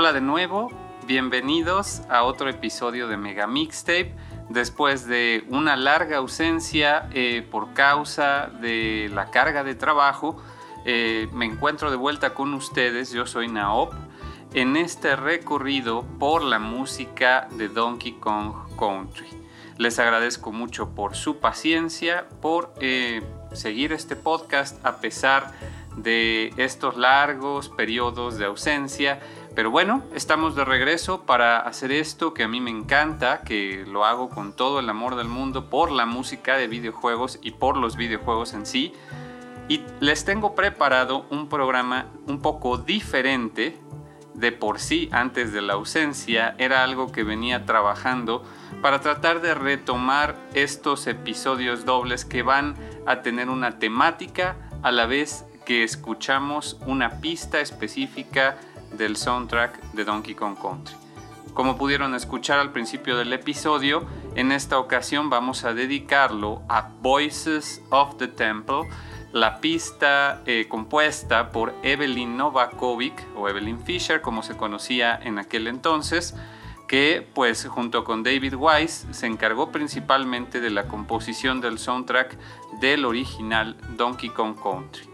Hola de nuevo, bienvenidos a otro episodio de Mega Mixtape. Después de una larga ausencia eh, por causa de la carga de trabajo, eh, me encuentro de vuelta con ustedes. Yo soy Naop en este recorrido por la música de Donkey Kong Country. Les agradezco mucho por su paciencia, por eh, seguir este podcast a pesar de estos largos periodos de ausencia pero bueno, estamos de regreso para hacer esto que a mí me encanta, que lo hago con todo el amor del mundo por la música de videojuegos y por los videojuegos en sí. Y les tengo preparado un programa un poco diferente de por sí antes de la ausencia. Era algo que venía trabajando para tratar de retomar estos episodios dobles que van a tener una temática a la vez que escuchamos una pista específica del soundtrack de Donkey Kong Country. Como pudieron escuchar al principio del episodio, en esta ocasión vamos a dedicarlo a Voices of the Temple, la pista eh, compuesta por Evelyn Novakovic o Evelyn Fisher como se conocía en aquel entonces, que pues junto con David Wise se encargó principalmente de la composición del soundtrack del original Donkey Kong Country.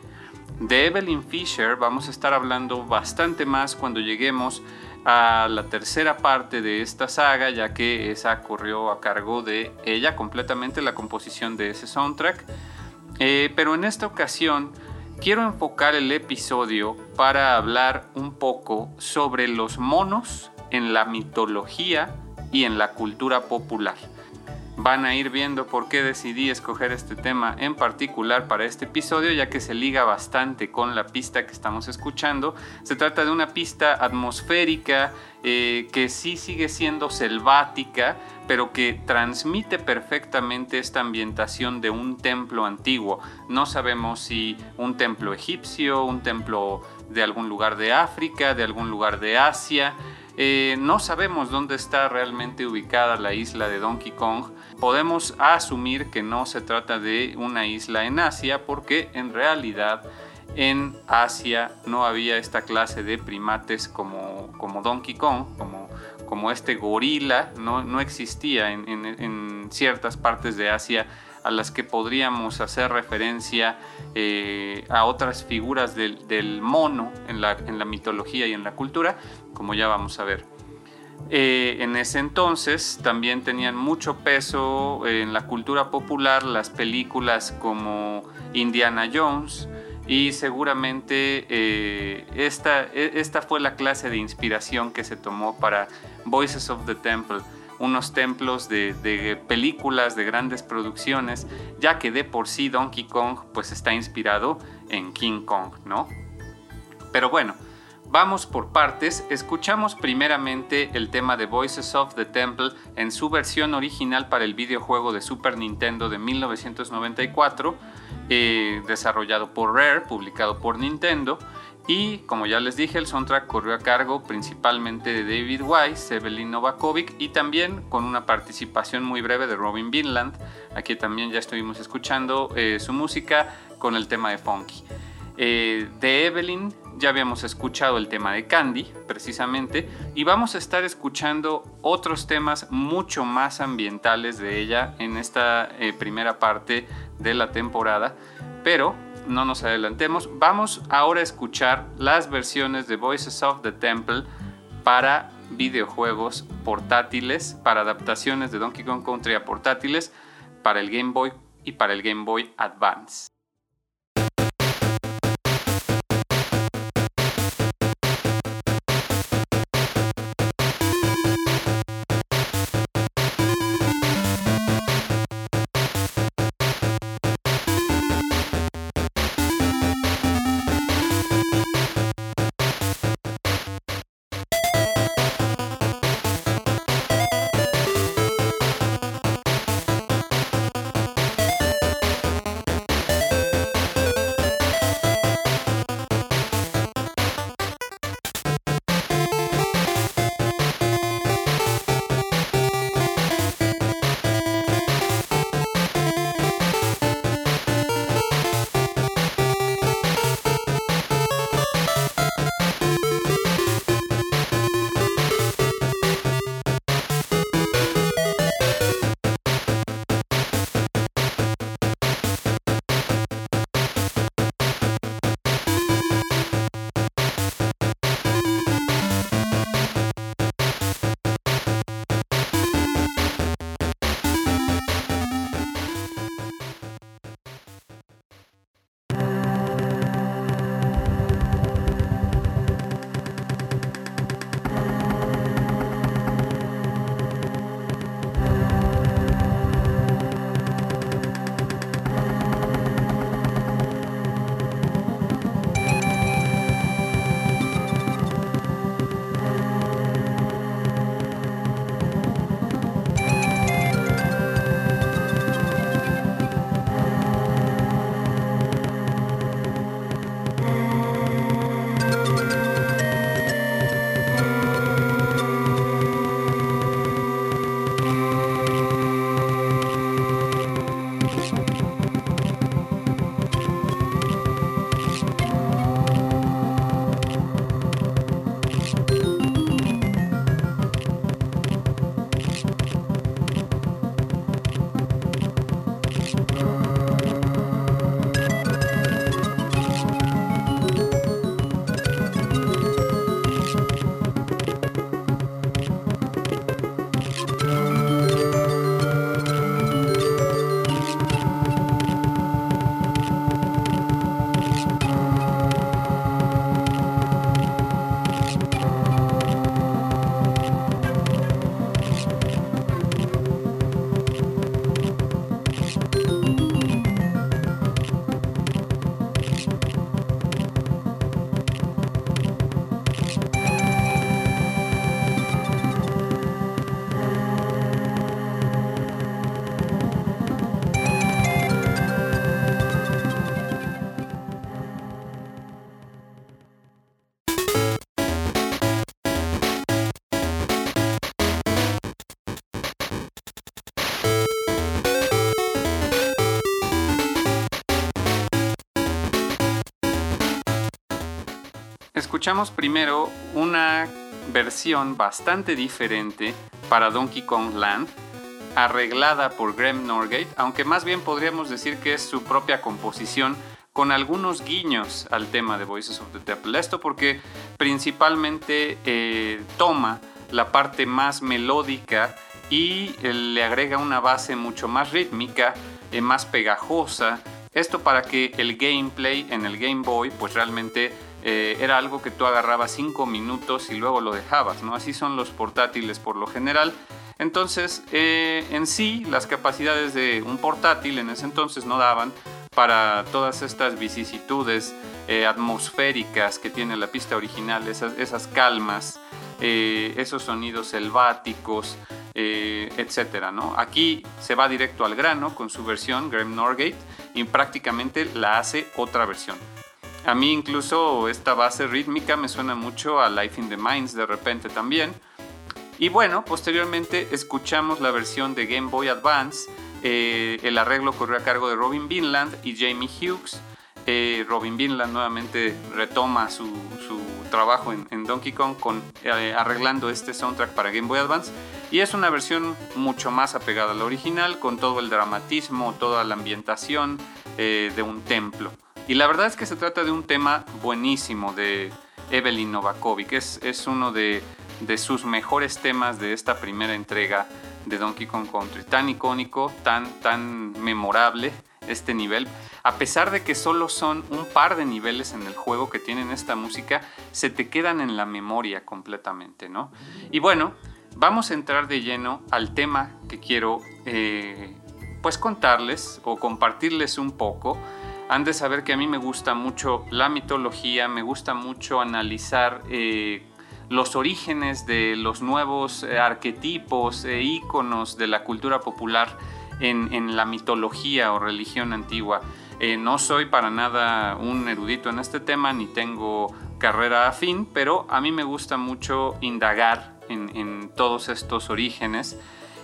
De Evelyn Fisher vamos a estar hablando bastante más cuando lleguemos a la tercera parte de esta saga, ya que esa corrió a cargo de ella completamente la composición de ese soundtrack. Eh, pero en esta ocasión quiero enfocar el episodio para hablar un poco sobre los monos en la mitología y en la cultura popular. Van a ir viendo por qué decidí escoger este tema en particular para este episodio, ya que se liga bastante con la pista que estamos escuchando. Se trata de una pista atmosférica eh, que sí sigue siendo selvática, pero que transmite perfectamente esta ambientación de un templo antiguo. No sabemos si un templo egipcio, un templo de algún lugar de África, de algún lugar de Asia. Eh, no sabemos dónde está realmente ubicada la isla de Donkey Kong. Podemos asumir que no se trata de una isla en Asia porque en realidad en Asia no había esta clase de primates como, como Donkey Kong, como, este gorila, no, existía en, ciertas partes de Asia a las que podríamos hacer referencia eh, a otras figuras del, mono en la mitología y en la cultura, como ya vamos a ver. Eh, en ese entonces también tenían mucho peso en la cultura popular las películas como Indiana Jones y seguramente eh, esta, e, esta fue la clase de inspiración que se tomó para Voices of the Temple, unos templos de, de, películas de grandes producciones, ya que de por sí Donkey Kong pues está inspirado en King Kong, ¿no? Pero bueno, Vamos por partes, escuchamos primeramente el tema de Voices of the Temple en su versión original para el videojuego de Super Nintendo de 1994, eh, desarrollado por Rare, publicado por Nintendo, y como ya les dije, el soundtrack corrió a cargo principalmente de David Wise, Evelyn Novakovic y también con una participación muy breve de Robin Vinland. Aquí también ya estuvimos escuchando eh, su música con el tema de Funky. Eh, de Evelyn ya habíamos escuchado el tema de Candy, precisamente, y vamos a estar escuchando otros temas mucho más ambientales de ella en esta eh, primera parte de la temporada, pero no nos adelantemos, vamos ahora a escuchar las versiones de Voices of the Temple para videojuegos portátiles, para adaptaciones de Donkey Kong Country a portátiles, para el Game Boy y para el Game Boy Advance. Escuchamos primero una versión bastante diferente para Donkey Kong Land, arreglada por Graham Norgate, aunque más bien podríamos decir que es su propia composición con algunos guiños al tema de Voices of the Devil. Esto porque principalmente eh, toma la parte más melódica y eh, le agrega una base mucho más rítmica, eh, más pegajosa. Esto para que el gameplay en el Game Boy pues realmente era algo que tú agarrabas 5 minutos y luego lo dejabas, ¿no? Así son los portátiles por lo general. Entonces, en sí, las capacidades de un portátil en ese entonces no daban para todas estas vicisitudes eh, atmosféricas que tiene la pista original, esas, calmas, eh, esos sonidos selváticos, eh, etc. ¿no? Aquí se va directo al grano con su versión, Graham Norgate, y prácticamente la hace otra versión. A mí incluso esta base rítmica me suena mucho a Life in the Mines de repente también. Y bueno, posteriormente escuchamos la versión de Game Boy Advance, eh, el arreglo corrió a cargo de Robin Vinland y Jamie Hughes. Eh, Robin Vinland nuevamente retoma su, trabajo en, Donkey Kong con, eh, arreglando este soundtrack para Game Boy Advance. Y es una versión mucho más apegada a la original, con todo el dramatismo, toda la ambientación de un templo. Y la verdad es que se trata de un tema buenísimo de Evelyn Novakovic. Es, es uno de, sus mejores temas de esta primera entrega de Donkey Kong Country. Tan icónico, tan, tan memorable este nivel. A pesar de que solo son un par de niveles en el juego que tienen esta música, se te quedan en la memoria completamente, ¿no? Y bueno, vamos a entrar de lleno al tema que quiero eh, pues contarles o compartirles un poco. Han de saber que a mí me gusta mucho la mitología, me gusta mucho analizar eh, los orígenes de los nuevos eh, arquetipos e íconos de la cultura popular en, la mitología o religión antigua. No soy para nada un erudito en este tema ni tengo carrera afín, pero a mí me gusta mucho indagar en, todos estos orígenes.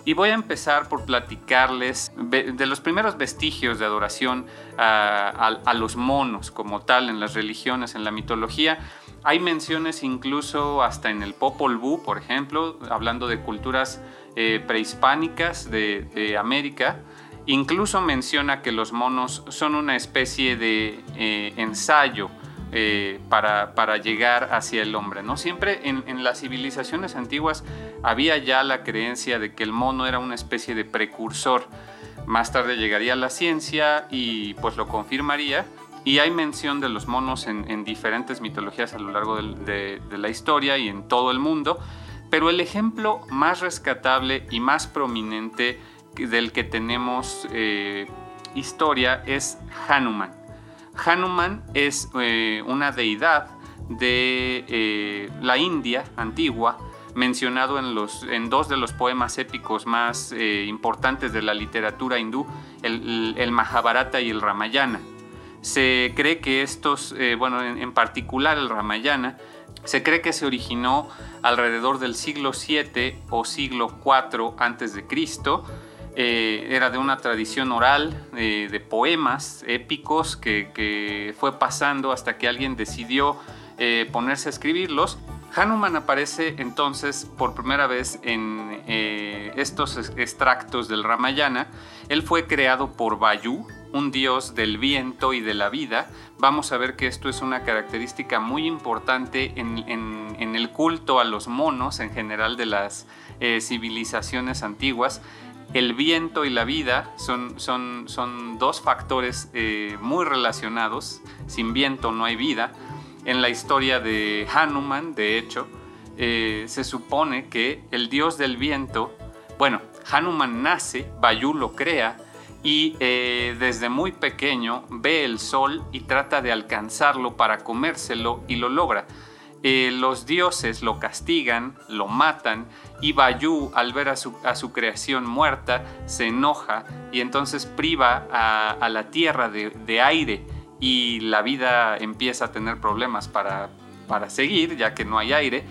Y voy a empezar por platicarles de los primeros vestigios de adoración a, los monos como tal en las religiones, en la mitología, hay menciones incluso hasta en el Popol Vuh, por ejemplo, hablando de culturas eh, prehispánicas de, América. Incluso menciona que los monos son una especie de eh, ensayo eh, para, llegar hacia el hombre. ¿no? Siempre en, las civilizaciones antiguas había ya la creencia de que el mono era una especie de precursor. Más tarde llegaría la ciencia y pues lo confirmaría y hay mención de los monos en, diferentes mitologías a lo largo de, la historia y en todo el mundo, pero el ejemplo más rescatable y más prominente del que tenemos eh, historia es Hanuman. Hanuman es eh, una deidad de eh, la India antigua, mencionado en, los, en dos de los poemas épicos más importantes de la literatura hindú, el, Mahabharata y el Ramayana. Se cree que estos, eh, bueno, en, particular el Ramayana, se cree que se originó alrededor del siglo 7 o siglo 4 antes de Cristo. Eh, era de una tradición oral eh, de poemas épicos que, fue pasando hasta que alguien decidió ponerse a escribirlos. Hanuman aparece entonces por primera vez en estos extractos del Ramayana. Él fue creado por Vayu, un dios del viento y de la vida, vamos a ver que esto es una característica muy importante en, el culto a los monos en general de las eh, civilizaciones antiguas. El viento y la vida son, son, son dos factores eh, muy relacionados. Sin viento no hay vida. En la historia de Hanuman, de hecho, eh, se supone que el dios del viento, bueno, Hanuman nace, Bayu lo crea, y eh, desde muy pequeño ve el sol y trata de alcanzarlo para comérselo y lo logra. Los dioses lo castigan, lo matan y Bayú al ver a su, creación muerta se enoja y entonces priva a, la tierra de, aire y la vida empieza a tener problemas para, para seguir ya que no hay aire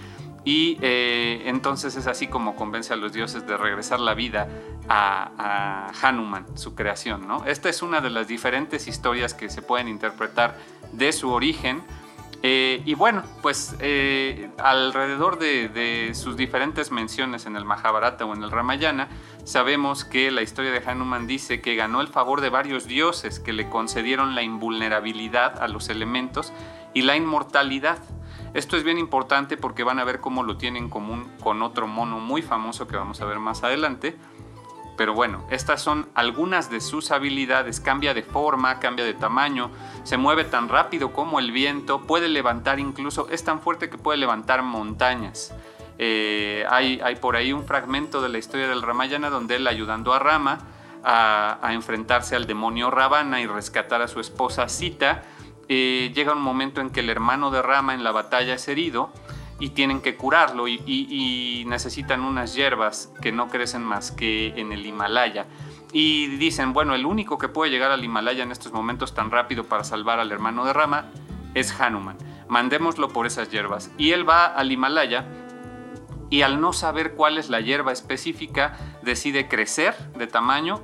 y eh, entonces es así como convence a los dioses de regresar la vida a, Hanuman, su creación. ¿no? Esta es una de las diferentes historias que se pueden interpretar de su origen. Eh, y bueno, pues eh, alrededor de, sus diferentes menciones en el Mahabharata o en el Ramayana, sabemos que la historia de Hanuman dice que ganó el favor de varios dioses que le concedieron la invulnerabilidad a los elementos y la inmortalidad. Esto es bien importante porque van a ver cómo lo tiene en común con otro mono muy famoso que vamos a ver más adelante, pero bueno, estas son algunas de sus habilidades. Cambia de forma, cambia de tamaño, se mueve tan rápido como el viento, puede levantar incluso, es tan fuerte que puede levantar montañas. Eh, hay, por ahí un fragmento de la historia del Ramayana donde él ayudando a Rama a, enfrentarse al demonio Ravana y rescatar a su esposa Sita, eh, llega un momento en que el hermano de Rama en la batalla es herido y tienen que curarlo y, necesitan unas hierbas que no crecen más que en el Himalaya. Y dicen, bueno, el único que puede llegar al Himalaya en estos momentos tan rápido para salvar al hermano de Rama es Hanuman. Mandémoslo por esas hierbas. Y él va al Himalaya y al no saber cuál es la hierba específica, decide crecer de tamaño,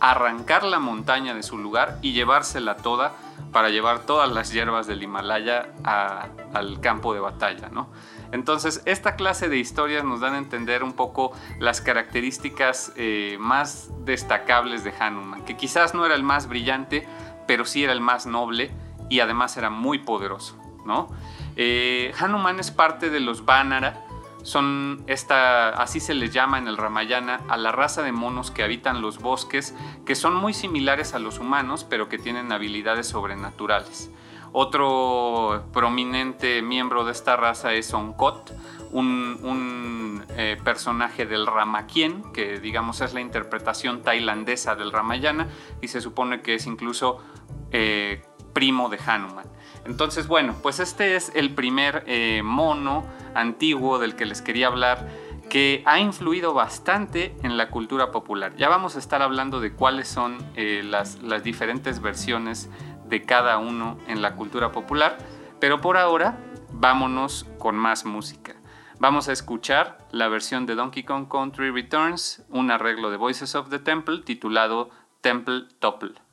arrancar la montaña de su lugar y llevársela toda para llevar todas las hierbas del Himalaya al campo de batalla, ¿no? Entonces, esta clase de historias nos dan a entender un poco las características eh, más destacables de Hanuman, que quizás no era el más brillante, pero sí era el más noble y además era muy poderoso, ¿no? Eh, Hanuman es parte de los Vanara, son esta, así se les llama en el Ramayana, a la raza de monos que habitan los bosques, que son muy similares a los humanos, pero que tienen habilidades sobrenaturales. Otro prominente miembro de esta raza es Onkot, un, eh, personaje del Ramakien, que digamos es la interpretación tailandesa del Ramayana, y se supone que es incluso eh, primo de Hanuman. Entonces, bueno, pues este es el primer eh, mono antiguo del que les quería hablar que ha influido bastante en la cultura popular. Ya vamos a estar hablando de cuáles son eh, las, las diferentes versiones de cada uno en la cultura popular, pero por ahora vámonos con más música. Vamos a escuchar la versión de Donkey Kong Country Returns, un arreglo de Voices of the Temple titulado Temple Topple.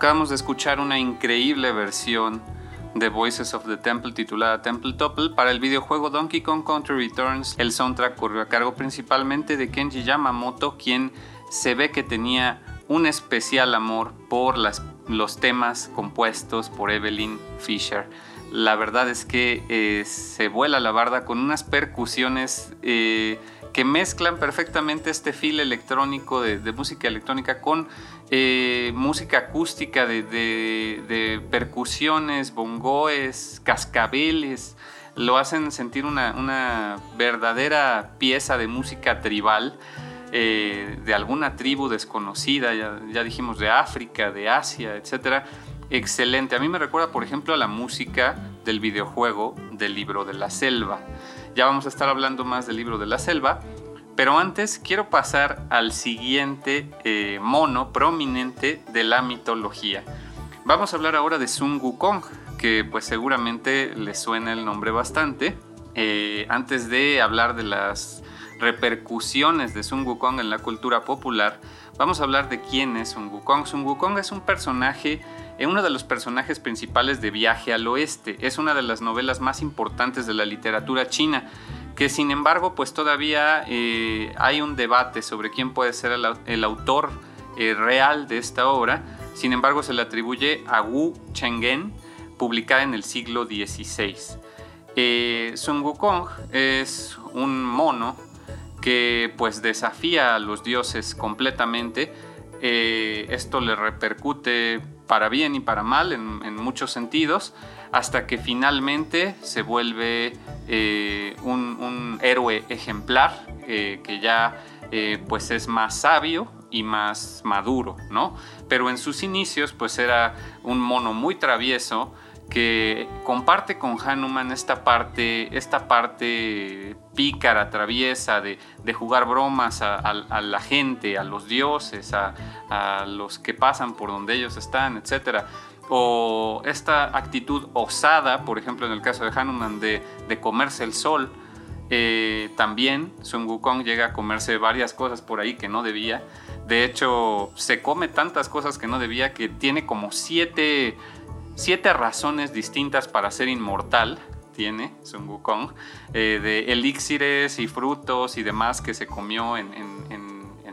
Acabamos de escuchar una increíble versión de Voices of the Temple titulada Temple Topple para el videojuego Donkey Kong Country Returns. El soundtrack corrió a cargo principalmente de Kenji Yamamoto, quien se ve que tenía un especial amor por los temas compuestos por Evelyn Fisher. La verdad es que eh, se vuela la barda con unas percusiones eh, que mezclan perfectamente este feel electrónico de, música electrónica con eh, música acústica de, percusiones, bongoes, cascabeles. Lo hacen sentir una, verdadera pieza de música tribal. Eh, de alguna tribu desconocida, ya, ya, dijimos de África, de Asia, etc. Excelente. A mí me recuerda, por ejemplo, a la música del videojuego del libro de la selva. Ya vamos a estar hablando más del libro de la selva, pero antes quiero pasar al siguiente eh, mono prominente de la mitología. Vamos a hablar ahora de Sun Wukong, que pues seguramente le suena el nombre bastante. Eh, antes de hablar de las repercusiones de Sun Wukong en la cultura popular, vamos a hablar de quién es Sun Wukong. Sun Wukong es un personaje es uno de los personajes principales de Viaje al Oeste. Es una de las novelas más importantes de la literatura china, que sin embargo pues todavía eh, hay un debate sobre quién puede ser el, autor eh, real de esta obra. Sin embargo se le atribuye a Wu Chenggen, publicada en el siglo XVI. Eh, Sun Wukong es un mono que pues desafía a los dioses completamente. esto le repercute para bien y para mal en, muchos sentidos, hasta que finalmente se vuelve eh, un, héroe ejemplar eh, que ya eh, pues es más sabio y más maduro, ¿no? Pero en sus inicios pues era un mono muy travieso que comparte con Hanuman esta parte, esta parte pícara, traviesa, de, jugar bromas a, la gente, a los dioses, a, los que pasan por donde ellos están, etc. O esta actitud osada, por ejemplo en el caso de Hanuman, de, comerse el sol. Eh, también Sun Wukong llega a comerse varias cosas por ahí que no debía. De hecho, se come tantas cosas que no debía que tiene como siete siete razones distintas para ser inmortal tiene Sun Wukong, eh, de elixires y frutos y demás que se comió en,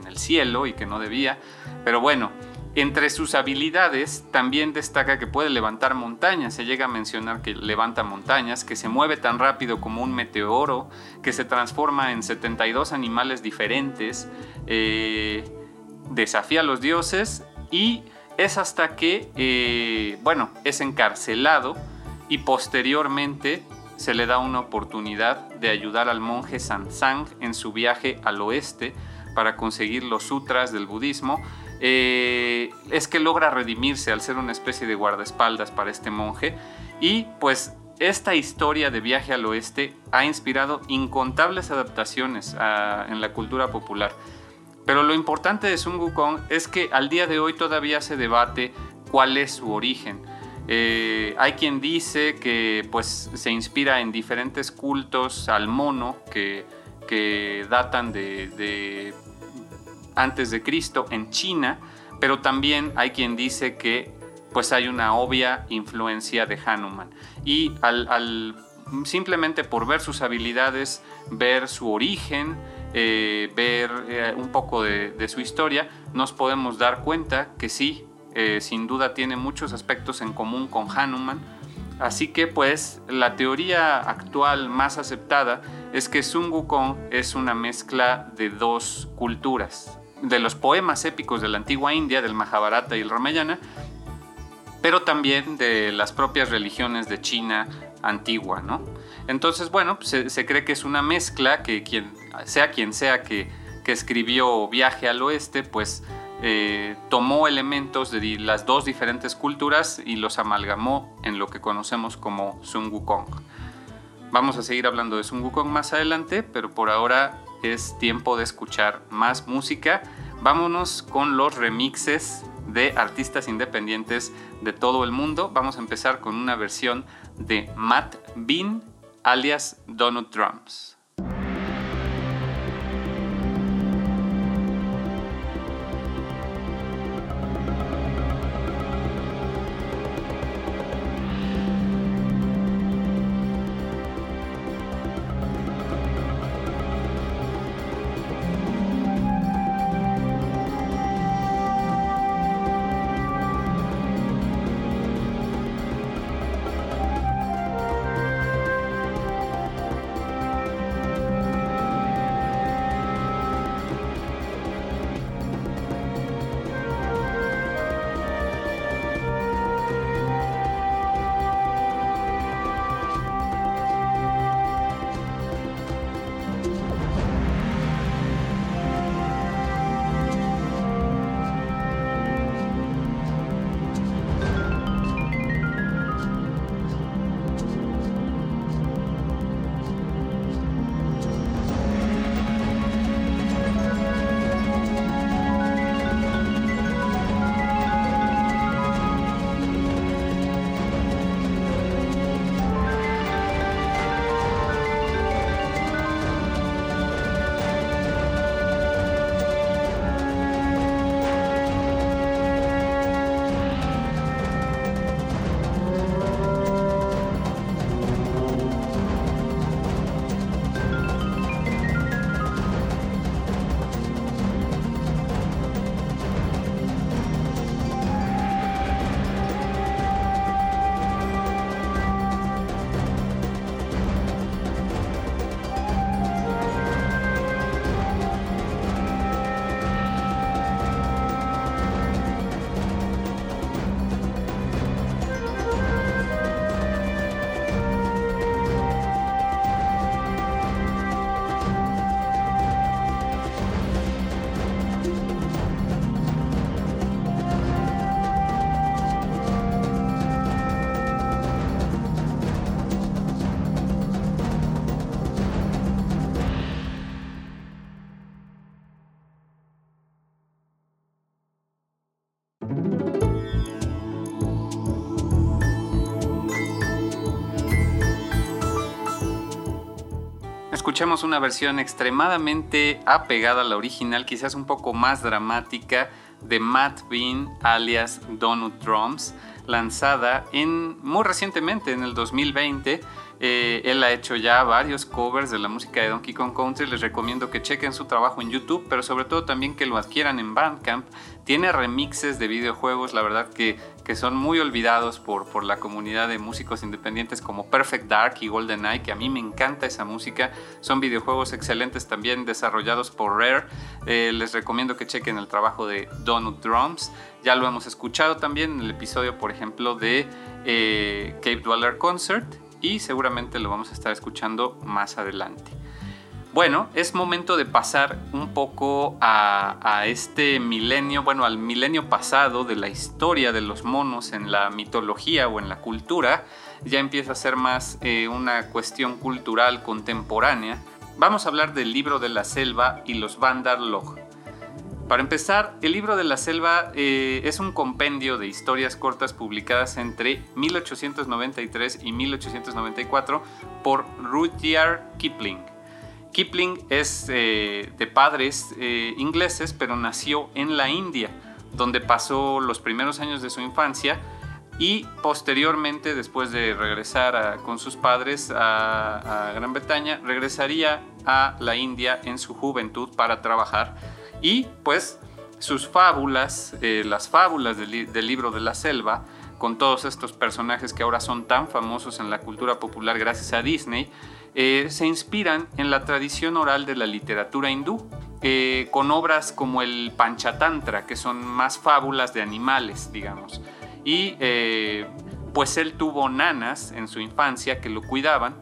el cielo y que no debía. Pero bueno, entre sus habilidades también destaca que puede levantar montañas. Se llega a mencionar que levanta montañas, que se mueve tan rápido como un meteoro, que se transforma en 72 animales diferentes, eh, desafía a los dioses y es hasta que, eh, bueno, es encarcelado y posteriormente se le da una oportunidad de ayudar al monje Sansang en su viaje al oeste para conseguir los sutras del budismo. Eh, es que logra redimirse al ser una especie de guardaespaldas para este monje y pues esta historia de viaje al oeste ha inspirado incontables adaptaciones ah, en la cultura popular. Pero lo importante de Sun Wukong es que al día de hoy todavía se debate cuál es su origen. Eh, hay quien dice que pues, se inspira en diferentes cultos al mono que, datan de, antes de Cristo en China, pero también hay quien dice que pues hay una obvia influencia de Hanuman. Y al, simplemente por ver sus habilidades, ver su origen, eh, ver eh, un poco de, su historia, nos podemos dar cuenta que sí, eh, sin duda tiene muchos aspectos en común con Hanuman. Así que pues la teoría actual más aceptada es que Sun Wukong es una mezcla de dos culturas, de los poemas épicos de la antigua India, del Mahabharata y el Ramayana, pero también de las propias religiones de China antigua, ¿no? Entonces, bueno, se, se cree que es una mezcla que quien sea quien sea que, escribió Viaje al Oeste, pues eh, tomó elementos de las dos diferentes culturas y los amalgamó en lo que conocemos como Sun Wukong. Vamos a seguir hablando de Sun Wukong más adelante, pero por ahora es tiempo de escuchar más música. Vámonos con los remixes de artistas independientes de todo el mundo. Vamos a empezar con una versión de Matt Bean, alias Donut Drums. Escuchemos una versión extremadamente apegada a la original, quizás un poco más dramática, de Matt Bean alias Donut Drums, lanzada en, muy recientemente, en el 2020. Eh, él ha hecho ya varios covers de la música de Donkey Kong Country. Les recomiendo que chequen su trabajo en YouTube, pero sobre todo también que lo adquieran en Bandcamp. Tiene remixes de videojuegos, la verdad que, que son muy olvidados por, por la comunidad de músicos independientes como Perfect Dark y GoldenEye, que a mí me encanta esa música. Son videojuegos excelentes también desarrollados por Rare. Eh, les recomiendo que chequen el trabajo de Donut Drums. Ya lo hemos escuchado también en el episodio, por ejemplo, de eh, Cape Dweller Concert y seguramente lo vamos a estar escuchando más adelante. Bueno, es momento de pasar un poco a, este milenio, bueno, al milenio pasado de la historia de los monos en la mitología o en la cultura. Ya empieza a ser más eh, una cuestión cultural contemporánea. Vamos a hablar del libro de la selva y los Vandar Log. Para empezar, el libro de la selva eh, es un compendio de historias cortas publicadas entre 1893 y 1894 por Rudyard Kipling. Kipling es eh, de padres eh, ingleses, pero nació en la India, donde pasó los primeros años de su infancia y posteriormente, después de regresar con sus padres a Gran Bretaña, regresaría a la India en su juventud para trabajar. Y pues sus fábulas, eh, las fábulas del, libro de la selva, con todos estos personajes que ahora son tan famosos en la cultura popular gracias a Disney, eh, se inspiran en la tradición oral de la literatura hindú, eh, con obras como el Panchatantra, que son más fábulas de animales, digamos. Y pues él tuvo nanas en su infancia que lo cuidaban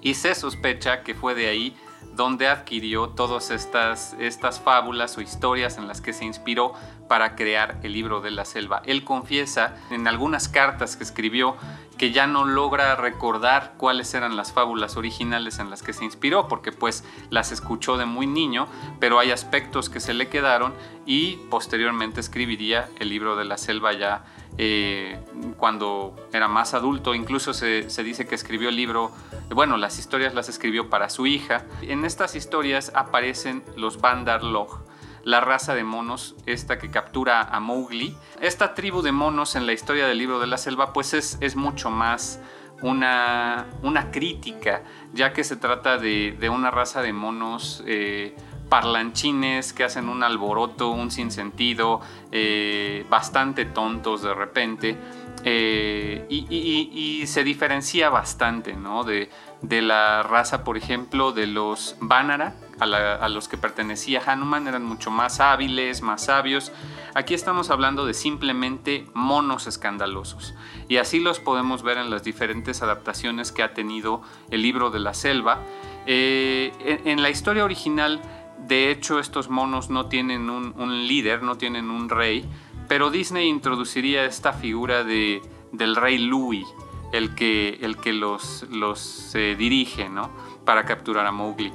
y se sospecha que fue de ahí donde adquirió todas estas, estas fábulas o historias en las que se inspiró para crear el libro de la selva. Él confiesa en algunas cartas que escribió que ya no logra recordar cuáles eran las fábulas originales en las que se inspiró, porque pues las escuchó de muy niño, pero hay aspectos que se le quedaron y posteriormente escribiría el libro de la selva ya eh, cuando era más adulto. Incluso se, dice que escribió el libro, bueno, las historias las escribió para su hija. En estas historias aparecen los Bandar Log, la raza de monos, esta que captura a Mowgli. Esta tribu de monos en la historia del libro de la selva, pues es, es mucho más una, una, crítica, ya que se trata de, una raza de monos eh, parlanchines que hacen un alboroto, un sinsentido, eh, bastante tontos de repente. Eh, y, se diferencia bastante ¿no? de, de, la raza, por ejemplo, de los Vanara, a, los que pertenecía Hanuman, eran mucho más hábiles, más sabios. Aquí estamos hablando de simplemente monos escandalosos. Y así los podemos ver en las diferentes adaptaciones que ha tenido el libro de la selva. Eh, en la historia original, de hecho, estos monos no tienen un, líder, no tienen un rey, pero Disney introduciría esta figura de, del rey Louis, el que, el que los, los eh, dirige ¿no? para capturar a Mowgli.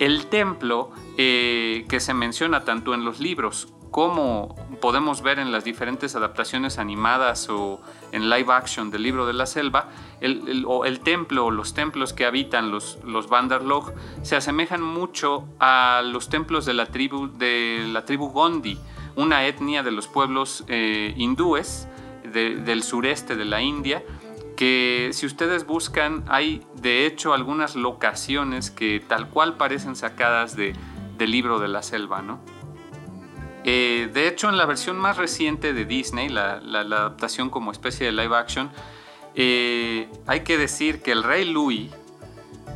El templo eh, que se menciona tanto en los libros como podemos ver en las diferentes adaptaciones animadas o en live action del libro de la selva, el, o el templo o los templos que habitan los, los Bandarlog se asemejan mucho a los templos de la tribu, de la tribu Gondi, una etnia de los pueblos eh, hindúes del sureste de la India, que si ustedes buscan hay de hecho algunas locaciones que tal cual parecen sacadas de, del libro de la selva, ¿no? Eh, de hecho, en la versión más reciente de Disney, la, adaptación como especie de live action, eh, hay que decir que el rey Louis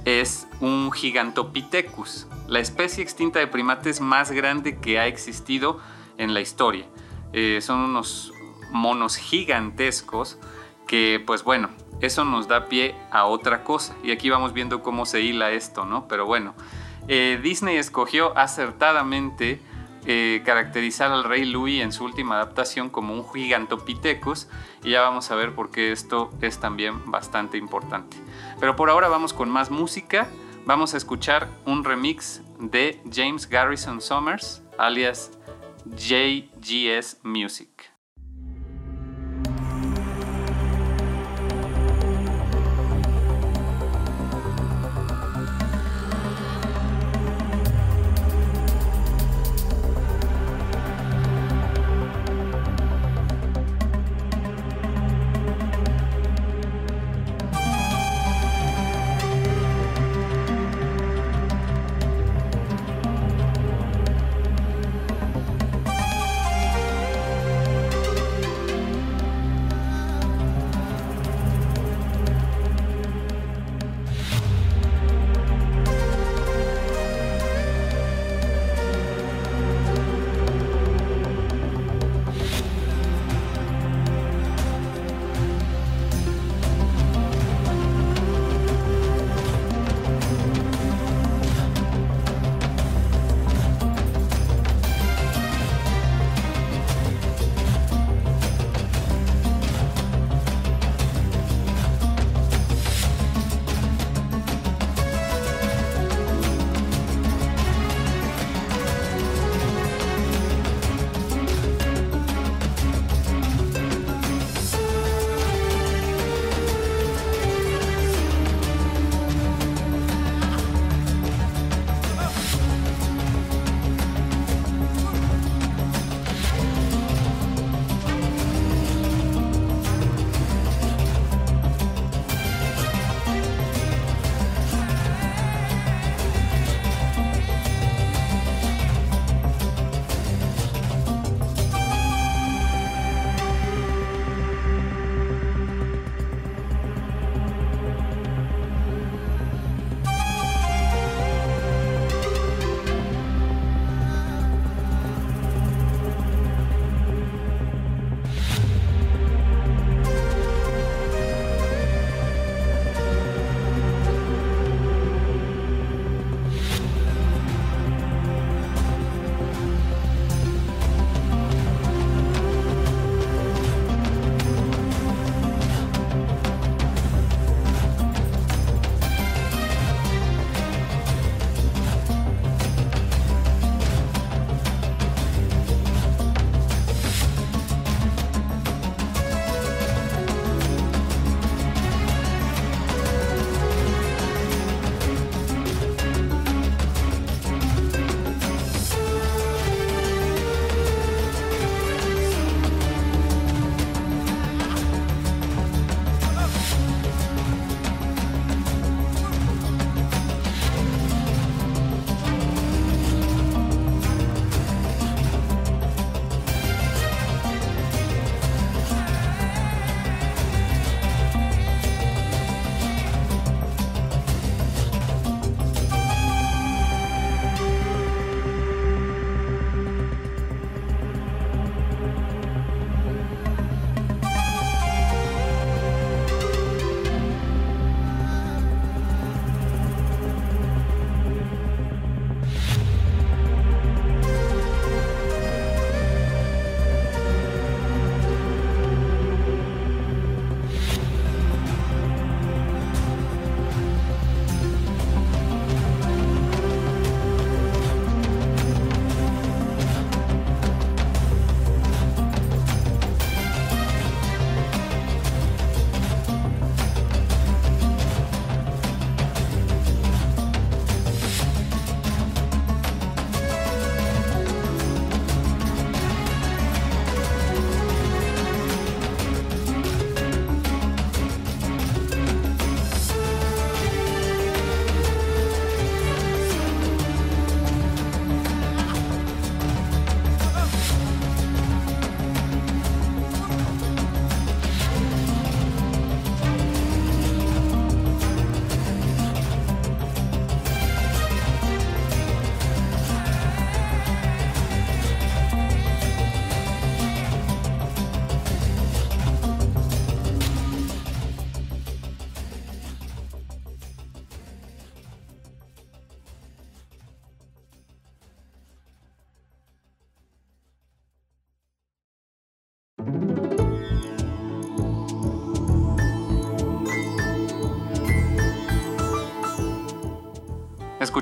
es un Gigantopithecus, la especie extinta de primates más grande que ha existido en la historia. Eh, son unos monos gigantescos que, pues bueno, eso nos da pie a otra cosa. Y aquí vamos viendo cómo se hila esto, ¿no? Pero bueno, Disney escogió acertadamente eh, caracterizar al rey Louis en su última adaptación como un gigantopithecus y ya vamos a ver por qué esto es también bastante importante. Pero por ahora vamos con más música. Vamos a escuchar un remix de James Garrison Summers, alias JGS Music.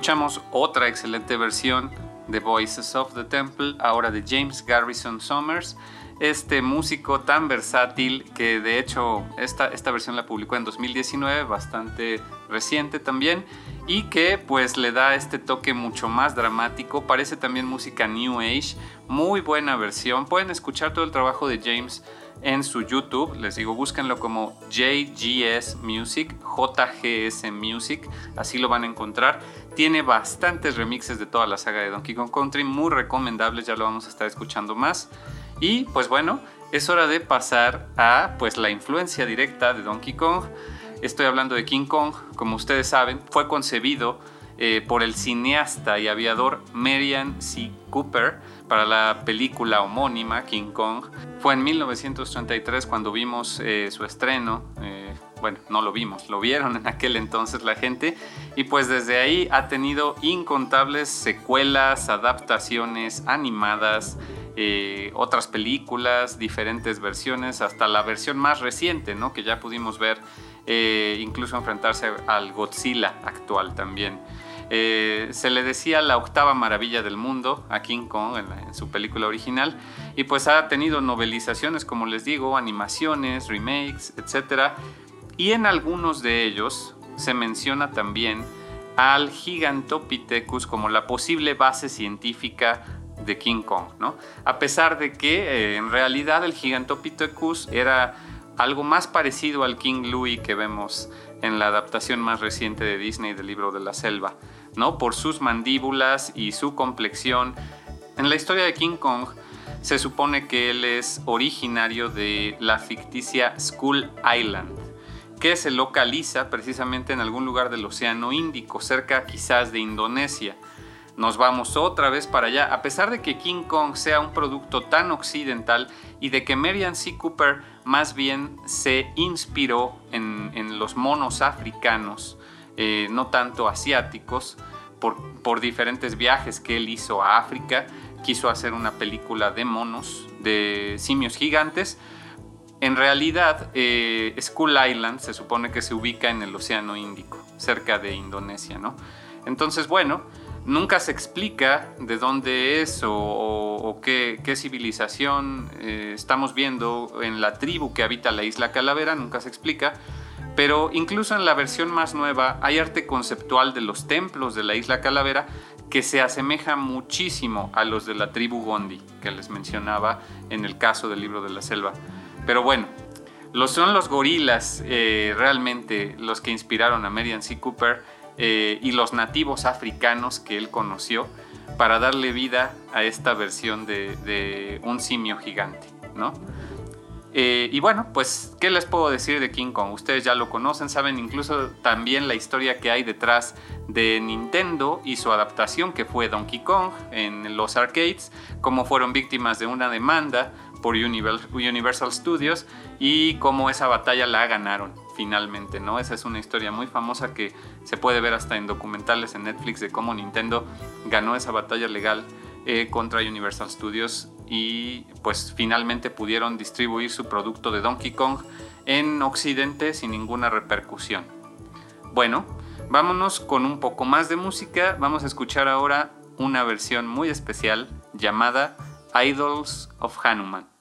Escuchamos otra excelente versión de Voices of the Temple, ahora de James Garrison Summers, este músico tan versátil que de hecho esta, esta versión la publicó en 2019, bastante reciente también, y que pues le da este toque mucho más dramático, parece también música New Age, muy buena versión, pueden escuchar todo el trabajo de James en su YouTube. Les digo, búsquenlo como JGS Music, JGS Music, así lo van a encontrar. Tiene bastantes remixes de toda la saga de Donkey Kong Country, muy recomendables, ya lo vamos a estar escuchando más. Y pues bueno, es hora de pasar a pues la influencia directa de Donkey Kong. Estoy hablando de King Kong, como ustedes saben, fue concebido eh, por el cineasta y aviador Marian C. Cooper para la película homónima King Kong. Fue en 1933 cuando vimos eh, su estreno. Eh, bueno, no lo vimos, lo vieron en aquel entonces la gente. Y pues desde ahí ha tenido incontables secuelas, adaptaciones animadas, otras películas, diferentes versiones, hasta la versión más reciente, ¿no? Que ya pudimos ver, incluso enfrentarse al Godzilla actual también. Eh, se le decía la octava maravilla del mundo a King Kong en, su película original y pues ha tenido novelizaciones, como les digo, animaciones, remakes, etc. Y en algunos de ellos se menciona también al Gigantopithecus como la posible base científica de King Kong, ¿no? A pesar de que eh, en realidad el Gigantopithecus era algo más parecido al King Louis que vemos en la adaptación más reciente de Disney del libro de la selva. ¿no? Por sus mandíbulas y su complexión. En la historia de King Kong se supone que él es originario de la ficticia Skull Island, que se localiza precisamente en algún lugar del Océano Índico, cerca quizás de Indonesia. Nos vamos otra vez para allá, a pesar de que King Kong sea un producto tan occidental y de que Marian C. Cooper más bien se inspiró en los monos africanos eh, no tanto asiáticos, por, diferentes viajes que él hizo a África. Quiso hacer una película de monos, de simios gigantes. En realidad, eh, Skull Island se supone que se ubica en el Océano Índico, cerca de Indonesia, ¿no? Entonces, bueno, nunca se explica de dónde es o, qué, civilización eh, estamos viendo en la tribu que habita la isla Calavera, nunca se explica. Pero incluso en la versión más nueva hay arte conceptual de los templos de la isla Calavera que se asemeja muchísimo a los de la tribu Gondi que les mencionaba en el caso del libro de la selva. Pero bueno, los son los gorilas eh, realmente los que inspiraron a Marian C. Cooper eh, y los nativos africanos que él conoció para darle vida a esta versión de, un simio gigante, ¿no? Eh, y bueno, pues, ¿qué les puedo decir de King Kong? Ustedes ya lo conocen, saben incluso también la historia que hay detrás de Nintendo y su adaptación que fue Donkey Kong en los arcades, cómo fueron víctimas de una demanda por Universal Studios y cómo esa batalla la ganaron finalmente, ¿no? Esa es una historia muy famosa que se puede ver hasta en documentales en Netflix de cómo Nintendo ganó esa batalla legal eh, contra Universal Studios y pues finalmente pudieron distribuir su producto de Donkey Kong en Occidente sin ninguna repercusión. Bueno, vámonos con un poco más de música. Vamos a escuchar ahora una versión muy especial llamada Idols of Hanuman.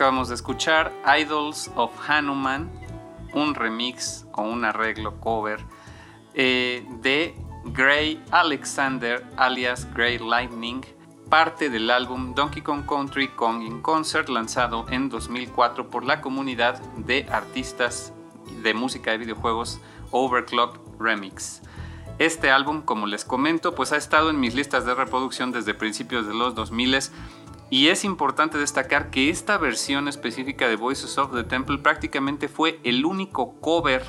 Acabamos de escuchar Idols of Hanuman, un remix o un arreglo cover eh, de Gray Alexander alias Gray Lightning, parte del álbum Donkey Kong Country Kong in Concert lanzado en 2004 por la comunidad de artistas de música de videojuegos Overclock Remix. Este álbum, como les comento, pues ha estado en mis listas de reproducción desde principios de los 2000 y es importante destacar que esta versión específica de Voices of the Temple prácticamente fue el único cover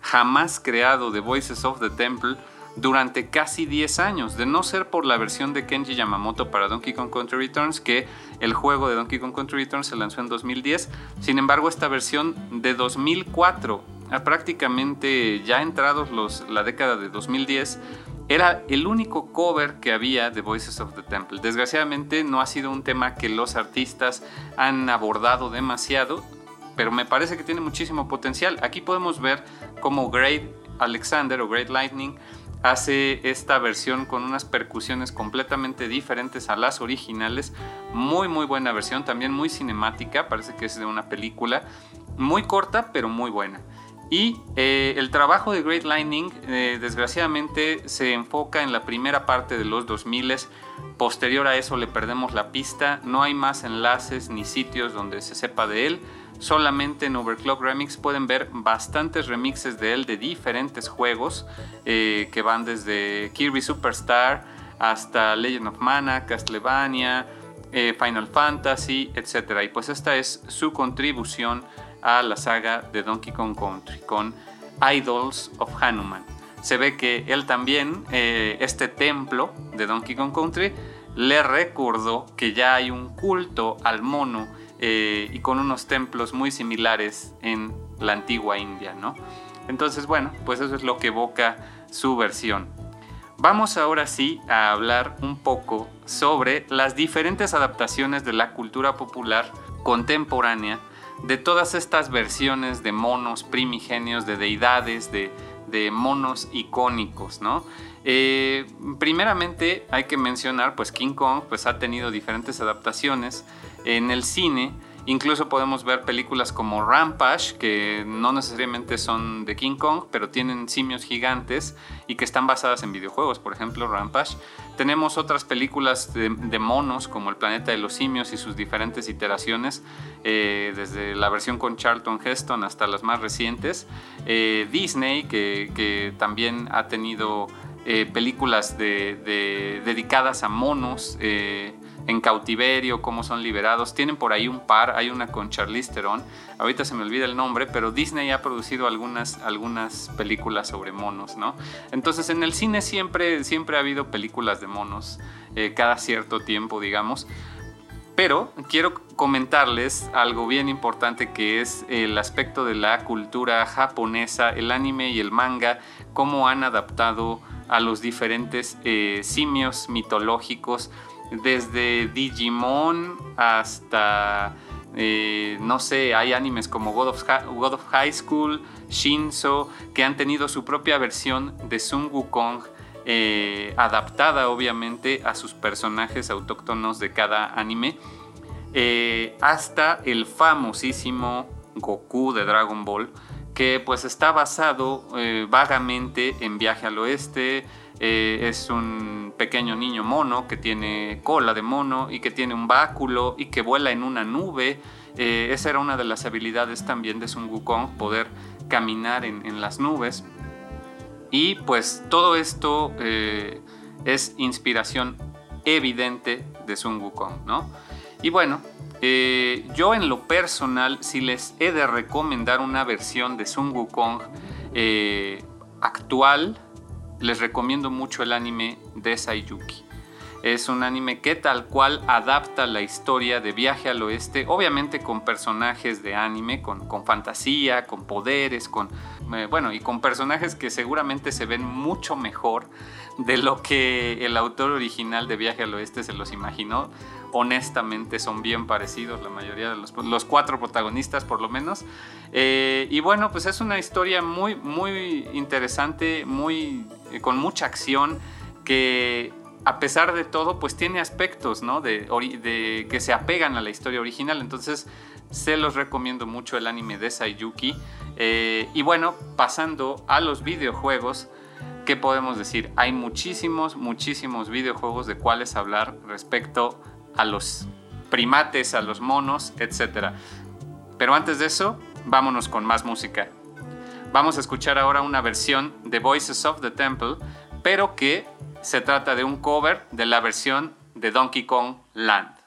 jamás creado de Voices of the Temple durante casi 10 años, de no ser por la versión de Kenji Yamamoto para Donkey Kong Country Returns, que el juego de Donkey Kong Country Returns se lanzó en 2010. Sin embargo, esta versión de 2004, prácticamente ya entrados los, la década de 2010, era el único cover que había de Voices of the Temple. Desgraciadamente no ha sido un tema que los artistas han abordado demasiado, pero me parece que tiene muchísimo potencial. Aquí podemos ver cómo Great Alexander o Great Lightning hace esta versión con unas percusiones completamente diferentes a las originales. Muy muy buena versión, también muy cinemática, parece que es de una película. Muy corta, pero muy buena. Y eh, el trabajo de Great Lightning eh, desgraciadamente se enfoca en la primera parte de los 2000. Posterior a eso le perdemos la pista, no hay más enlaces ni sitios donde se sepa de él. Solamente en Overclock Remix pueden ver bastantes remixes de él de diferentes juegos eh, que van desde Kirby Superstar hasta Legend of Mana, Castlevania, Final Fantasy, etc. Y pues esta es su contribución a la saga de Donkey Kong Country con Idols of Hanuman. Se ve que él también, eh, este templo de Donkey Kong Country, le recordó que ya hay un culto al mono eh, y con unos templos muy similares en la antigua India, ¿no? Entonces, bueno, pues eso es lo que evoca su versión. Vamos ahora sí a hablar un poco sobre las diferentes adaptaciones de la cultura popular contemporánea de todas estas versiones de monos primigenios, de deidades, de, monos icónicos, ¿no? Eh, primeramente hay que mencionar, pues King Kong pues, ha tenido diferentes adaptaciones en el cine Incluso podemos ver películas como Rampage, que no necesariamente son de King Kong, pero tienen simios gigantes y que están basadas en videojuegos, por ejemplo Rampage. Tenemos otras películas de, monos como El planeta de los simios y sus diferentes iteraciones, eh, desde la versión con Charlton Heston hasta las más recientes. Eh, Disney, que, también ha tenido eh, películas dedicadas a monos en cautiverio, cómo son liberados. Tienen por ahí un par, hay una con Charlize Theron, ahorita se me olvida el nombre, pero Disney ha producido algunas, películas sobre monos, ¿no? Entonces en el cine siempre, siempre ha habido películas de monos, eh, cada cierto tiempo, digamos. Pero quiero comentarles algo bien importante que es el aspecto de la cultura japonesa, el anime y el manga, cómo han adaptado a los diferentes eh, simios mitológicos desde Digimon hasta, eh, no sé, hay animes como God of, High School, Shinzo, que han tenido su propia versión de Sun Wukong. Eh, adaptada obviamente a sus personajes autóctonos de cada anime, eh, hasta el famosísimo Goku de Dragon Ball, que pues está basado vagamente en Viaje al Oeste, es un pequeño niño mono que tiene cola de mono y que tiene un báculo y que vuela en una nube. Eh, esa era una de las habilidades también de Sun Wukong, poder caminar en, las nubes. Y pues todo esto eh, es inspiración evidente de Sun Wukong, ¿no? Y bueno, eh, yo en lo personal, si les he de recomendar una versión de Sun Wukong actual, les recomiendo mucho el anime de Saiyuki. Es un anime que tal cual adapta la historia de Viaje al Oeste, obviamente con personajes de anime, con, con fantasía, con poderes, con, eh, bueno, y con personajes que seguramente se ven mucho mejor de lo que el autor original de Viaje al Oeste se los imaginó. Honestamente son bien parecidos la mayoría de los, los cuatro protagonistas por lo menos. Eh, y bueno, pues es una historia muy, muy interesante, muy, con mucha acción que a pesar de todo, pues tiene aspectos, ¿no? De, que se apegan a la historia original. Entonces, se los recomiendo mucho el anime de Sayuki. Eh, y bueno, pasando a los videojuegos, ¿qué podemos decir? Hay muchísimos, muchísimos videojuegos de cuáles hablar respecto a los primates, a los monos, etc. Pero antes de eso, vámonos con más música. Vamos a escuchar ahora una versión de Voices of the Temple, pero que se trata de un cover de la versión de Donkey Kong Land.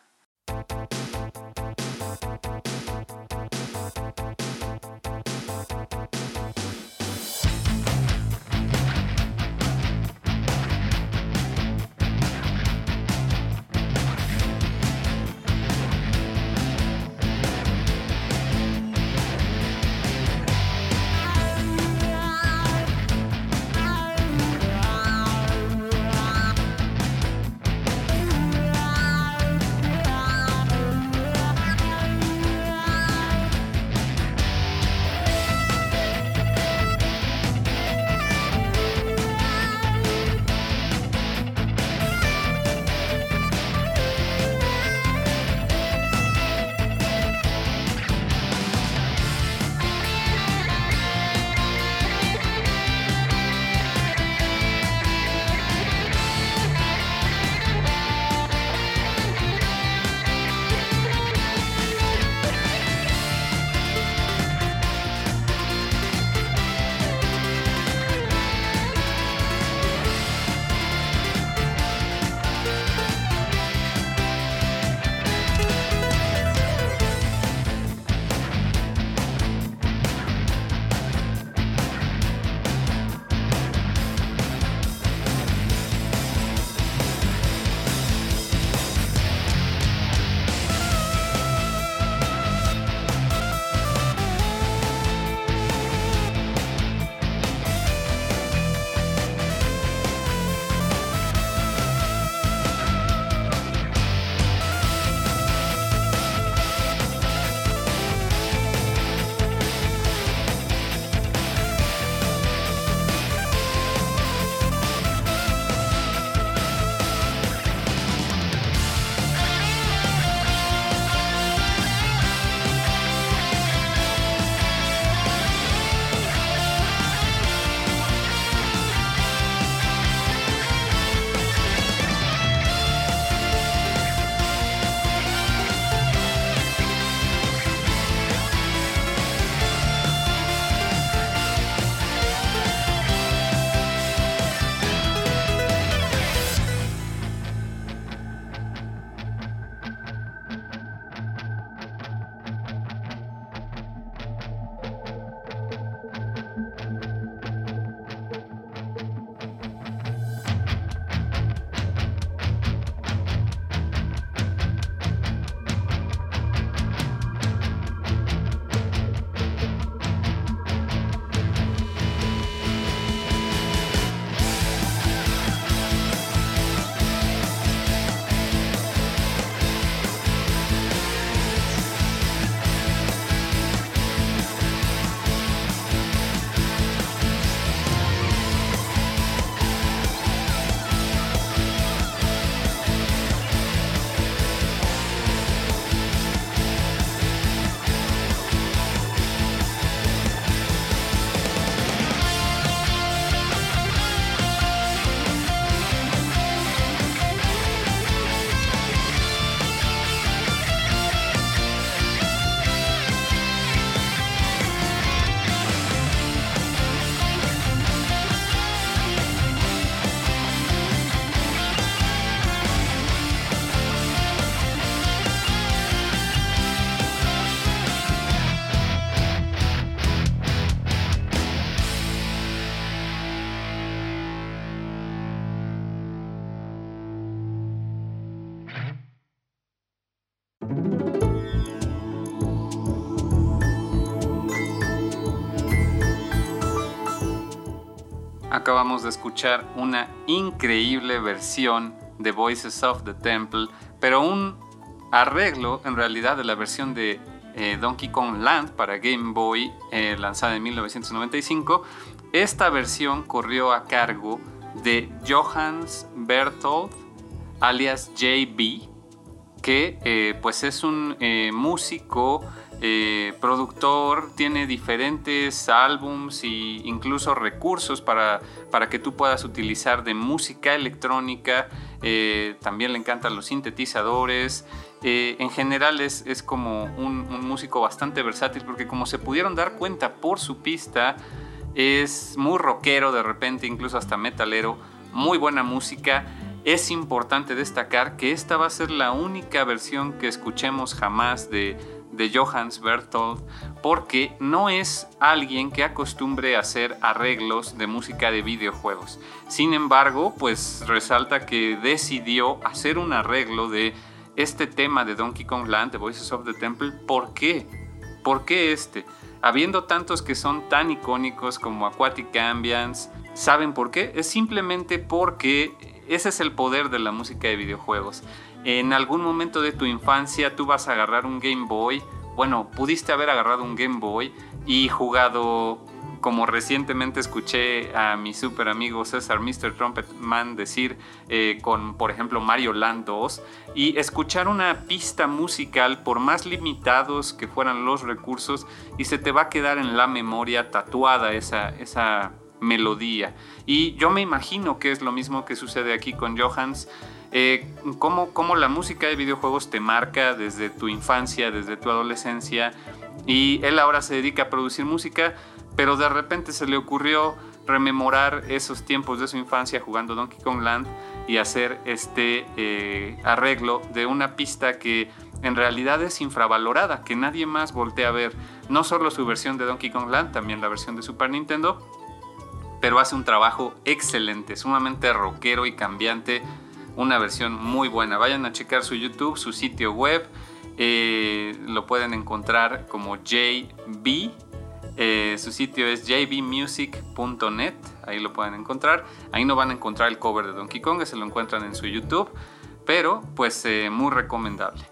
Acabamos de escuchar una increíble versión de Voices of the Temple, pero un arreglo en realidad de la versión de eh, Donkey Kong Land para Game Boy eh, lanzada en 1995. Esta versión corrió a cargo de Johannes Berthold alias JB, que eh, pues es un músico, eh, productor, tiene diferentes álbums e incluso recursos para, para que tú puedas utilizar de música electrónica. también le encantan los sintetizadores. en general es, es como un músico bastante versátil porque como se pudieron dar cuenta por su pista, es muy rockero de repente, incluso hasta metalero, muy buena música es importante destacar que esta va a ser la única versión que escuchemos jamás de, de Johannes Berthold porque no es alguien que acostumbre a hacer arreglos de música de videojuegos. Sin embargo, pues resalta que decidió hacer un arreglo de este tema de Donkey Kong Land, The Voices of the Temple. ¿Por qué? ¿Por qué este? Habiendo tantos que son tan icónicos como Aquatic Ambience, ¿saben por qué? Es simplemente porque ese es el poder de la música de videojuegos. En algún momento de tu infancia tú vas a agarrar un Game Boy, bueno, pudiste haber agarrado un Game Boy y jugado, como recientemente escuché a mi super amigo César Mr. Trumpet Man decir eh, con, por ejemplo, Mario Land 2, y escuchar una pista musical, por más limitados que fueran los recursos, y se te va a quedar en la memoria tatuada esa, esa melodía. Y yo me imagino que es lo mismo que sucede aquí con Johans. Eh, cómo, la música de videojuegos te marca desde tu infancia, desde tu adolescencia. Y él ahora se dedica a producir música, pero de repente se le ocurrió rememorar esos tiempos de su infancia jugando Donkey Kong Land y hacer este eh, arreglo de una pista que en realidad es infravalorada, que nadie más voltea a ver. No solo su versión de Donkey Kong Land, también la versión de Super Nintendo, pero hace un trabajo excelente, sumamente rockero y cambiante, una versión muy buena. Vayan a checar su YouTube, su sitio web, eh, lo pueden encontrar como JB. Eh, su sitio es jbmusic.net, ahí lo pueden encontrar. Ahí no van a encontrar el cover de Donkey Kong, se lo encuentran en su YouTube, pero pues eh, muy recomendable.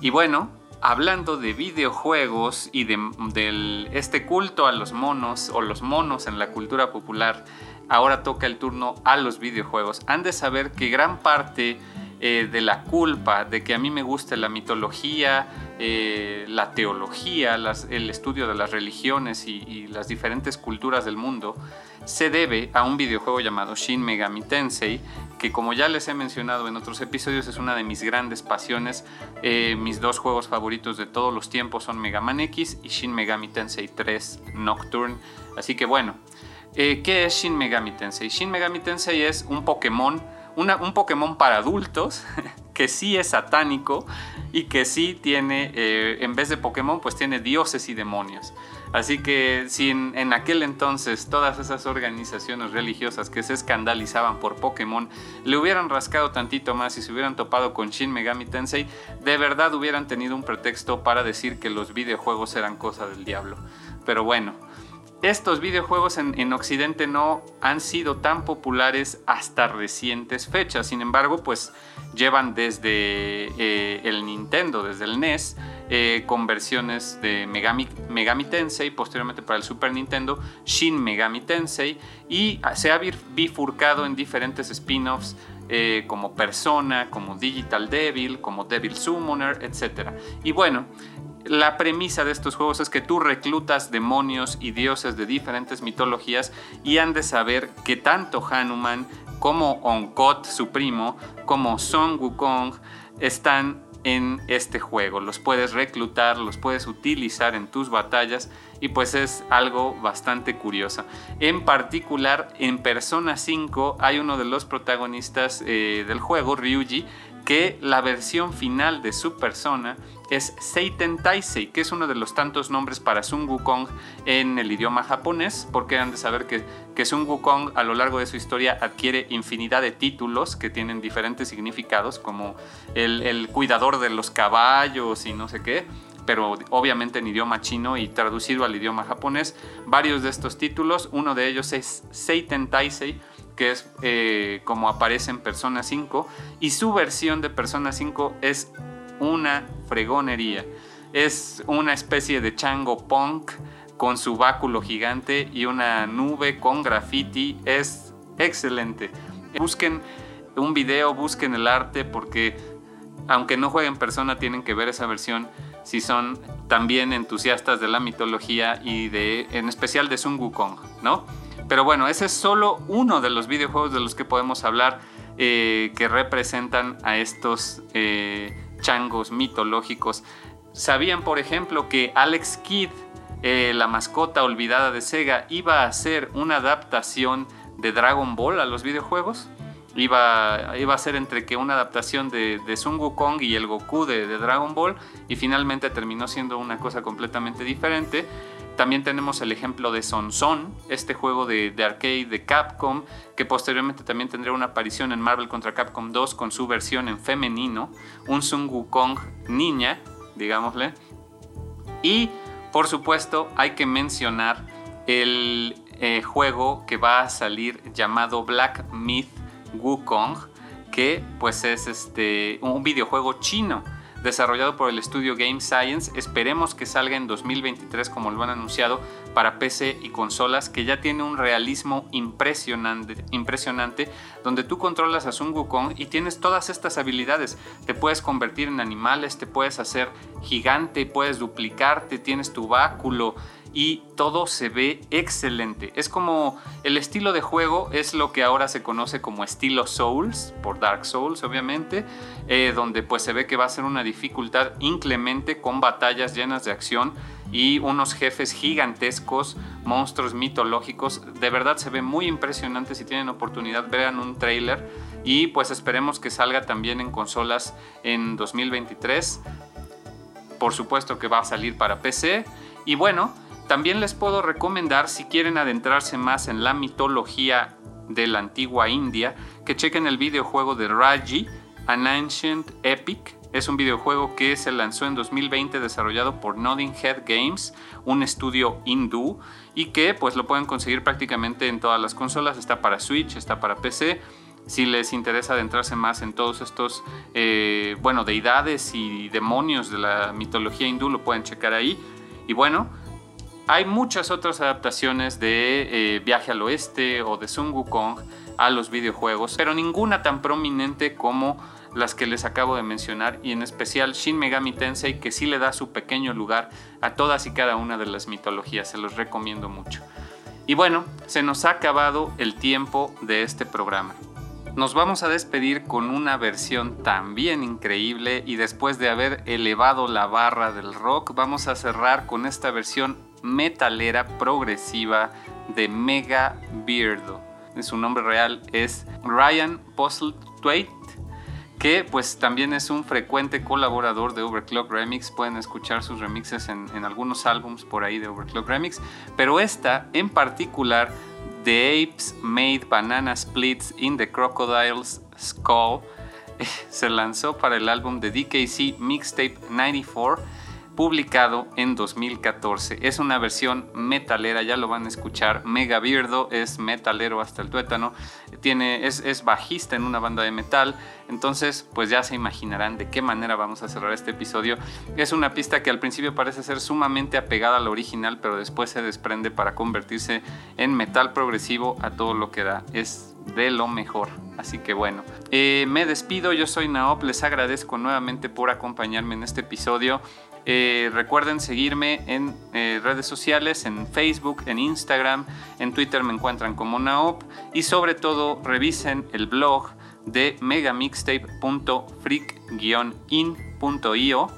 Y bueno, hablando de videojuegos y de este culto a los monos o los monos en la cultura popular, ahora toca el turno a los videojuegos. Han de saber que gran parte eh, de la culpa de que a mí me guste la mitología, eh, la teología, el estudio de las religiones y, las diferentes culturas del mundo, se debe a un videojuego llamado Shin Megami Tensei, que como ya les he mencionado en otros episodios es una de mis grandes pasiones. Eh, mis dos juegos favoritos de todos los tiempos son Mega Man X y Shin Megami Tensei 3 Nocturne. Así que bueno, ¿qué es Shin Megami Tensei? Shin Megami Tensei es un Pokémon un Pokémon para adultos que sí es satánico y que sí tiene, eh, en vez de Pokémon, pues tiene dioses y demonios. Así que si en, aquel entonces todas esas organizaciones religiosas que se escandalizaban por Pokémon le hubieran rascado tantito más y se hubieran topado con Shin Megami Tensei, de verdad hubieran tenido un pretexto para decir que los videojuegos eran cosa del diablo. Pero bueno, estos videojuegos en, Occidente no han sido tan populares hasta recientes fechas. Sin embargo, pues llevan desde eh, el Nintendo, desde el NES, eh, con versiones de Megami, Megami Tensei, posteriormente para el Super Nintendo, Shin Megami Tensei, y se ha bifurcado en diferentes spin-offs eh, como Persona, como Digital Devil, como Devil Summoner, etc. Y bueno, la premisa de estos juegos es que tú reclutas demonios y dioses de diferentes mitologías y han de saber que tanto Hanuman como Onkot, su primo, como Son Wukong están en este juego. Los puedes reclutar, los puedes utilizar en tus batallas y pues es algo bastante curioso. En particular, en Persona 5 hay uno de los protagonistas eh, del juego, Ryuji, que la versión final de su persona es Seiten Taisei, que es uno de los tantos nombres para Sun Wukong en el idioma japonés, porque han de saber que, que Sun Wukong a lo largo de su historia adquiere infinidad de títulos que tienen diferentes significados, como el, el cuidador de los caballos y no sé qué pero obviamente en idioma chino y traducido al idioma japonés. Varios de estos títulos, uno de ellos es Seiten Taisei, que es eh, como aparece en Persona 5, y su versión de Persona 5 es una fregonería. Es una especie de chango punk con su báculo gigante y una nube con graffiti. Es excelente. Busquen un video, busquen el arte porque aunque no jueguen en persona tienen que ver esa versión si son también entusiastas de la mitología y de en especial de Sun Wukong, ¿no? Pero bueno, ese es solo uno de los videojuegos de los que podemos hablar eh, que representan a estos eh, changos mitológicos. ¿Sabían, por ejemplo, que Alex Kidd, eh, la mascota olvidada de Sega, iba a hacer una adaptación de Dragon Ball a los videojuegos? Iba, iba a ser entre que una adaptación de, de Sun y el Goku de, de Dragon Ball y finalmente terminó siendo una cosa completamente diferente. También tenemos el ejemplo de Son Son, este juego de, arcade de Capcom, que posteriormente también tendría una aparición en Marvel contra Capcom 2 con su versión en femenino, un Sun Wukong niña, digámosle. Y por supuesto hay que mencionar el eh, juego que va a salir llamado Black Myth Wukong, que pues es este, un videojuego chino desarrollado por el estudio Game Science. Esperemos que salga en 2023 como lo han anunciado para PC y consolas, que ya tiene un realismo impresionante, impresionante donde tú controlas a Sun Wukong y tienes todas estas habilidades. Te puedes convertir en animales, te puedes hacer gigante, puedes duplicarte, tienes tu báculo, y todo se ve excelente. Es como el estilo de juego es lo que ahora se conoce como estilo Souls, por Dark Souls obviamente, eh, donde pues se ve que va a ser una dificultad inclemente con batallas llenas de acción y unos jefes gigantescos, monstruos mitológicos. De verdad se ve muy impresionante. Si tienen oportunidad, vean un trailer. Y pues esperemos que salga también en consolas en 2023. Por supuesto que va a salir para PC. Y bueno, también les puedo recomendar, si quieren adentrarse más en la mitología de la antigua India, que chequen el videojuego de Raji, An Ancient Epic. Es un videojuego que se lanzó en 2020 desarrollado por Nodding Head Games, un estudio hindú, y que pues lo pueden conseguir prácticamente en todas las consolas. Está para Switch, está para PC. Si les interesa adentrarse más en todos estos, eh, bueno, deidades y demonios de la mitología hindú, lo pueden checar ahí. Y bueno, hay muchas otras adaptaciones de eh, Viaje al Oeste o de Sun Wukong a los videojuegos, pero ninguna tan prominente como las que les acabo de mencionar y en especial Shin Megami Tensei que sí le da su pequeño lugar a todas y cada una de las mitologías, se los recomiendo mucho. Y bueno, se nos ha acabado el tiempo de este programa. Nos vamos a despedir con una versión también increíble y después de haber elevado la barra del rock, vamos a cerrar con esta versión metalera progresiva de Mega Beardo. Su nombre real es Ryan Postlethwaite, que pues también es un frecuente colaborador de Overclock Remix. Pueden escuchar sus remixes en, algunos álbums por ahí de Overclock Remix. Pero esta en particular, The Apes Made Banana Splits in the Crocodile's Skull, se lanzó para el álbum de DKC Mixtape 94 publicado en 2014. Es una versión metalera, ya lo van a escuchar. Mega Beardo es metalero hasta el tuétano. Tiene, es, bajista en una banda de metal. Entonces, pues ya se imaginarán de qué manera vamos a cerrar este episodio. Es una pista que al principio parece ser sumamente apegada al original, pero después se desprende para convertirse en metal progresivo a todo lo que da. Es de lo mejor. Así que bueno, eh, me despido, yo soy Naop, les agradezco nuevamente por acompañarme en este episodio. Eh, recuerden seguirme en eh, redes sociales, en Facebook, en Instagram, en Twitter me encuentran como Naop y sobre todo revisen el blog de megamixtape.freak-in.io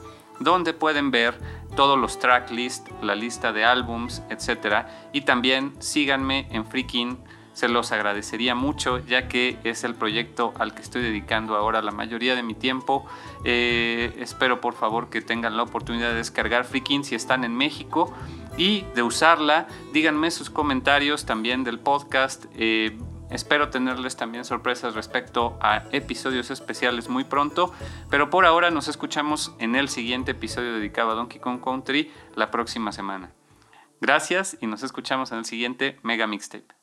donde pueden ver todos los tracklist, la lista de álbums, etc. Y también síganme en Freakin se los agradecería mucho ya que es el proyecto al que estoy dedicando ahora la mayoría de mi tiempo. Eh, espero por favor que tengan la oportunidad de descargar Freaking si están en México y de usarla. Díganme sus comentarios también del podcast. Eh, espero tenerles también sorpresas respecto a episodios especiales muy pronto, pero por ahora nos escuchamos en el siguiente episodio dedicado a Donkey Kong Country la próxima semana. Gracias y nos escuchamos en el siguiente Mega Mixtape.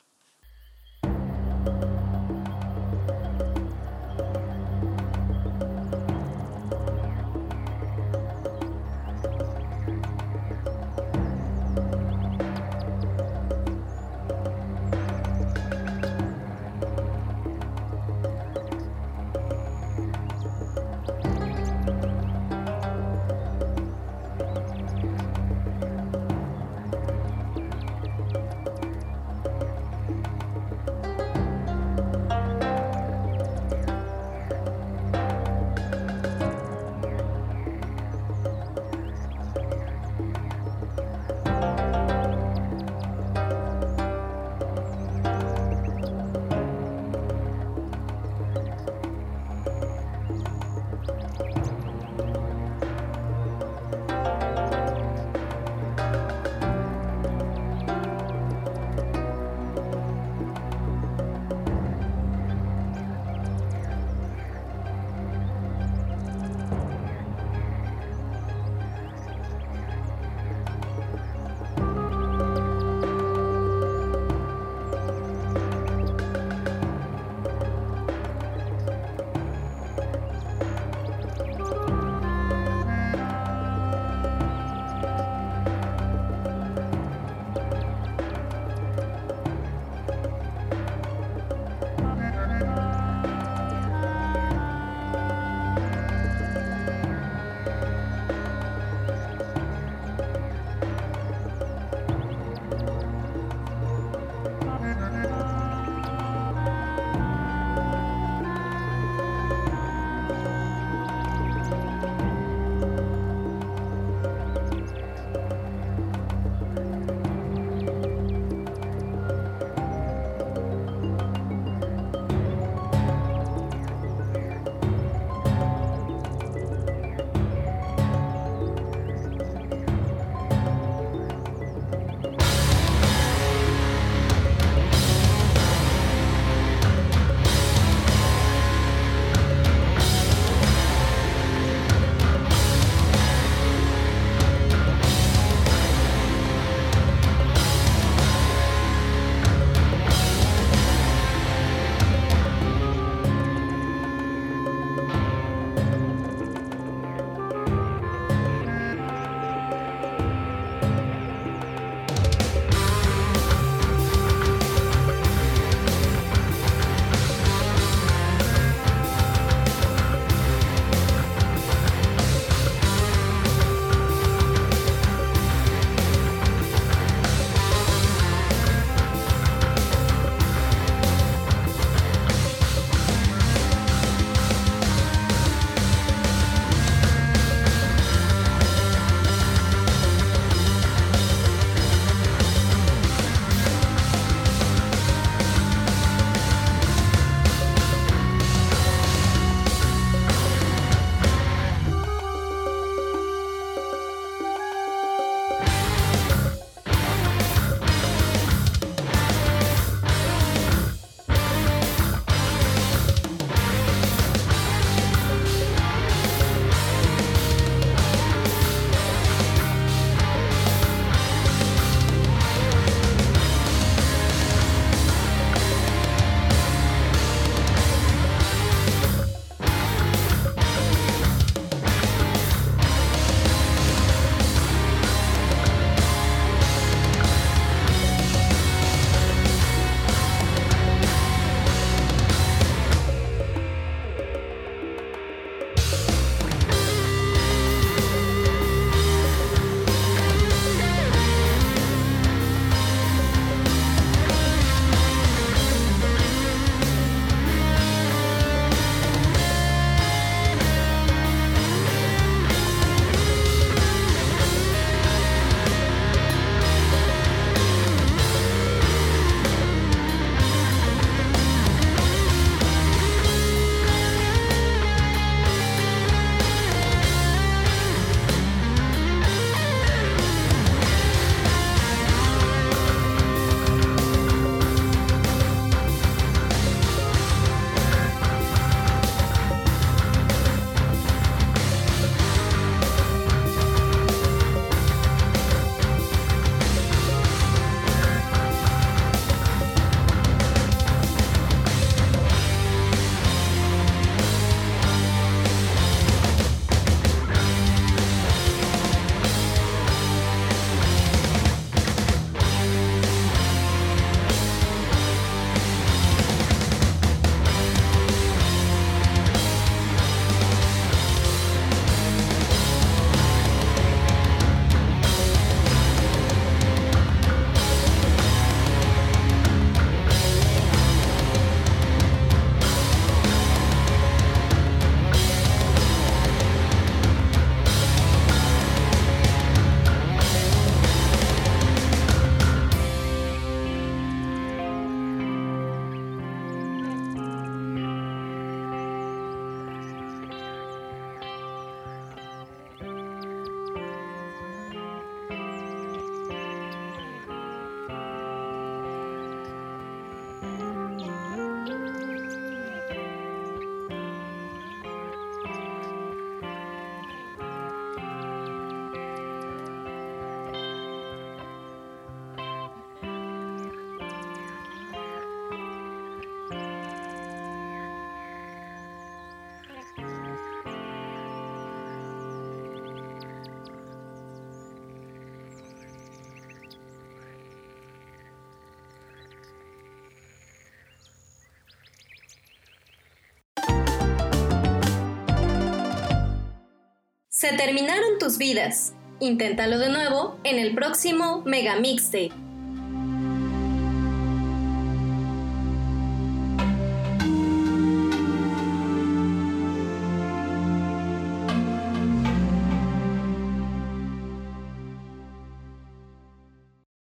Se terminaron tus vidas. Inténtalo de nuevo en el próximo Mega Mixtape.